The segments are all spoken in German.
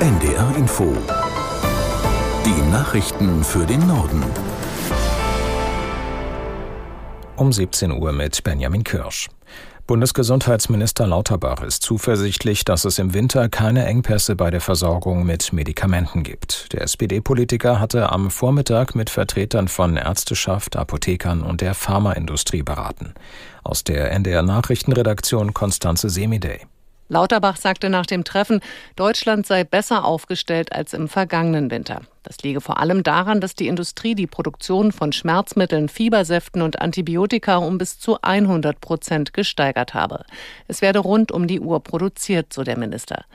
NDR Info. Die Nachrichten für den Norden. Um 17 Uhr mit Benjamin Kirsch. Bundesgesundheitsminister Lauterbach ist zuversichtlich, dass es im Winter keine Engpässe bei der Versorgung mit Medikamenten gibt. Der SPD-Politiker hatte am Vormittag mit Vertretern von Ärzteschaft, Apothekern und der Pharmaindustrie beraten. Aus der NDR Nachrichtenredaktion Konstanze Semidey. Lauterbach sagte nach dem Treffen, Deutschland sei besser aufgestellt als im vergangenen Winter. Das liege vor allem daran, dass die Industrie die Produktion von Schmerzmitteln, Fiebersäften und Antibiotika um bis zu 100 Prozent gesteigert habe. Es werde rund um die Uhr produziert, so der Minister.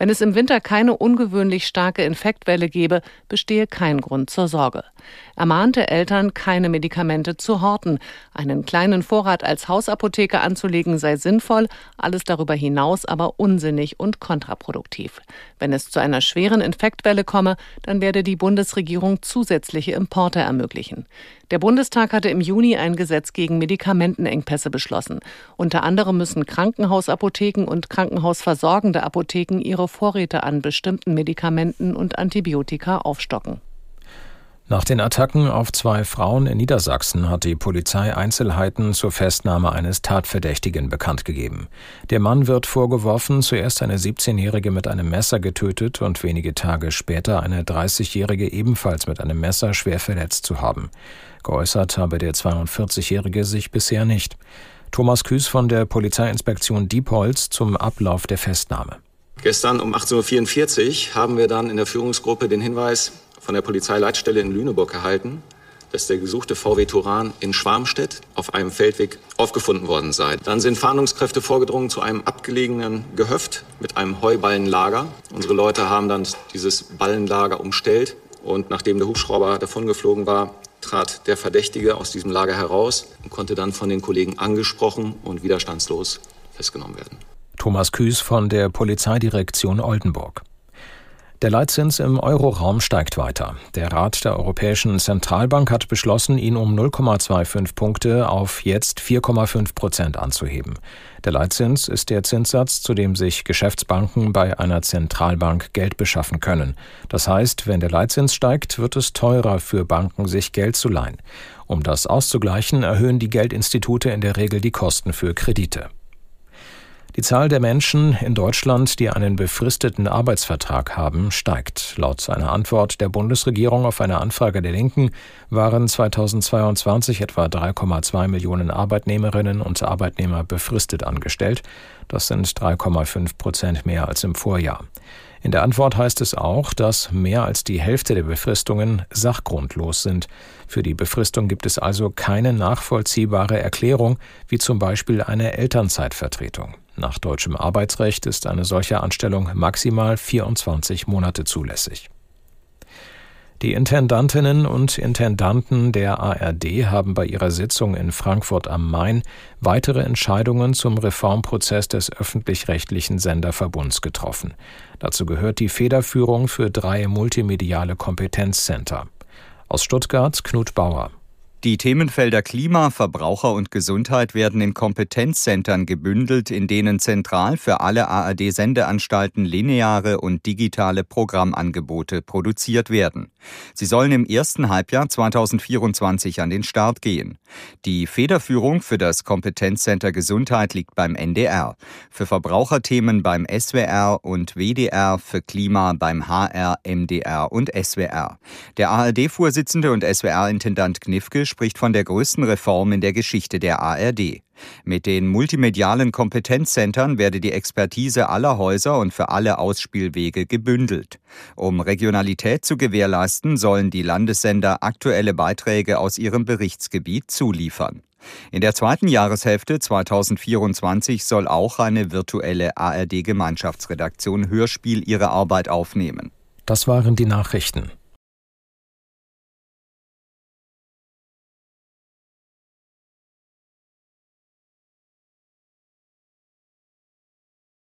Wenn es im Winter keine ungewöhnlich starke Infektwelle gebe, bestehe kein Grund zur Sorge. Er mahnte Eltern, keine Medikamente zu horten. Einen kleinen Vorrat als Hausapotheke anzulegen sei sinnvoll, alles darüber hinaus aber unsinnig und kontraproduktiv. Wenn es zu einer schweren Infektwelle komme, dann werde die Bundesregierung zusätzliche Importe ermöglichen. Der Bundestag hatte im Juni ein Gesetz gegen Medikamentenengpässe beschlossen. Unter anderem müssen Krankenhausapotheken und krankenhausversorgende Apotheken ihre Vorräte an bestimmten Medikamenten und Antibiotika aufstocken. Nach den Attacken auf zwei Frauen in Niedersachsen hat die Polizei Einzelheiten zur Festnahme eines Tatverdächtigen bekannt gegeben. Der Mann wird vorgeworfen, zuerst eine 17-Jährige mit einem Messer getötet und wenige Tage später eine 30-Jährige ebenfalls mit einem Messer schwer verletzt zu haben. Geäußert habe der 42-Jährige sich bisher nicht. Thomas Küß von der Polizeiinspektion Diepholz zum Ablauf der Festnahme. Gestern um 18.44 Uhr haben wir dann in der Führungsgruppe den Hinweis von der Polizeileitstelle in Lüneburg erhalten, dass der gesuchte VW Turan in Schwarmstedt auf einem Feldweg aufgefunden worden sei. Dann sind Fahndungskräfte vorgedrungen zu einem abgelegenen Gehöft mit einem Heuballenlager. Unsere Leute haben dann dieses Ballenlager umstellt und nachdem der Hubschrauber davongeflogen war, trat der Verdächtige aus diesem Lager heraus und konnte dann von den Kollegen angesprochen und widerstandslos festgenommen werden. Thomas Küß von der Polizeidirektion Oldenburg. Der Leitzins im Euroraum steigt weiter. Der Rat der Europäischen Zentralbank hat beschlossen, ihn um 0,25 Punkte auf jetzt 4,5 Prozent anzuheben. Der Leitzins ist der Zinssatz, zu dem sich Geschäftsbanken bei einer Zentralbank Geld beschaffen können. Das heißt, wenn der Leitzins steigt, wird es teurer für Banken, sich Geld zu leihen. Um das auszugleichen, erhöhen die Geldinstitute in der Regel die Kosten für Kredite. Die Zahl der Menschen in Deutschland, die einen befristeten Arbeitsvertrag haben, steigt. Laut einer Antwort der Bundesregierung auf eine Anfrage der Linken waren 2022 etwa 3,2 Millionen Arbeitnehmerinnen und Arbeitnehmer befristet angestellt. Das sind 3,5 Prozent mehr als im Vorjahr. In der Antwort heißt es auch, dass mehr als die Hälfte der Befristungen sachgrundlos sind. Für die Befristung gibt es also keine nachvollziehbare Erklärung, wie zum Beispiel eine Elternzeitvertretung. Nach deutschem Arbeitsrecht ist eine solche Anstellung maximal 24 Monate zulässig. Die Intendantinnen und Intendanten der ARD haben bei ihrer Sitzung in Frankfurt am Main weitere Entscheidungen zum Reformprozess des öffentlich-rechtlichen Senderverbunds getroffen. Dazu gehört die Federführung für drei multimediale Kompetenzcenter. Aus Stuttgart Knut Bauer. Die Themenfelder Klima, Verbraucher und Gesundheit werden in Kompetenzzentren gebündelt, in denen zentral für alle ARD-Sendeanstalten lineare und digitale Programmangebote produziert werden. Sie sollen im ersten Halbjahr 2024 an den Start gehen. Die Federführung für das Kompetenzcenter Gesundheit liegt beim NDR, für Verbraucherthemen beim SWR und WDR, für Klima beim HR, MDR und SWR. Der ARD-Vorsitzende und SWR-Intendant Knifke spricht von der größten Reform in der Geschichte der ARD. Mit den multimedialen Kompetenzzentren werde die Expertise aller Häuser und für alle Ausspielwege gebündelt. Um Regionalität zu gewährleisten, sollen die Landessender aktuelle Beiträge aus ihrem Berichtsgebiet zuliefern. In der zweiten Jahreshälfte 2024 soll auch eine virtuelle ARD-Gemeinschaftsredaktion Hörspiel ihre Arbeit aufnehmen. Das waren die Nachrichten.